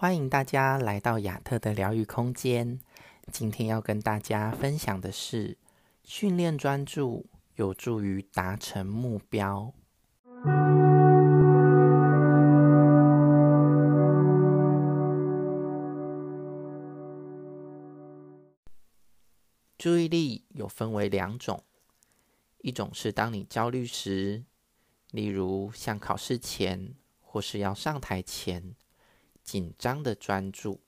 欢迎大家来到亚特的疗愈空间。今天要跟大家分享的是，训练专注有助于达成目标。注意力有分为两种，一种是当你焦虑时，例如像考试前或是要上台前。紧张的专注，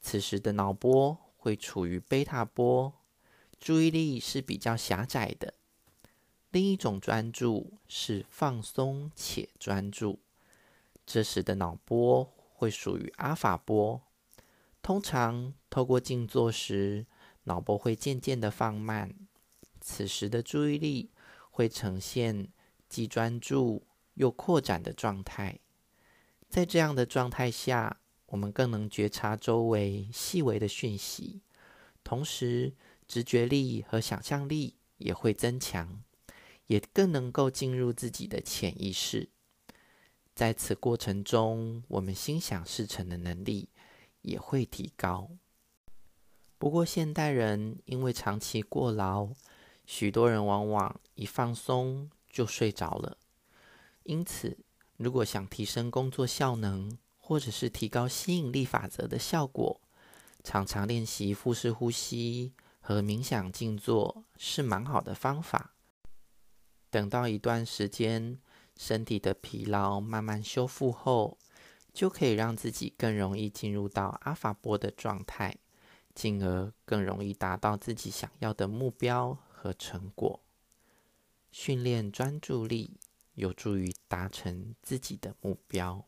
此时的脑波会处于贝塔波，注意力是比较狭窄的。另一种专注是放松且专注，这时的脑波会属于阿法波。通常透过静坐时，脑波会渐渐的放慢，此时的注意力会呈现既专注又扩展的状态。在这样的状态下，我们更能觉察周围细微的讯息，同时直觉力和想象力也会增强，也更能够进入自己的潜意识。在此过程中，我们心想事成的能力也会提高。不过，现代人因为长期过劳，许多人往往一放松就睡着了，因此，如果想提升工作效能，或者是提高吸引力法则的效果，常常练习腹式呼吸和冥想静坐是蛮好的方法。等到一段时间，身体的疲劳慢慢修复后，就可以让自己更容易进入到阿法波的状态，进而更容易达到自己想要的目标和成果。训练专注力。有助于达成自己的目标。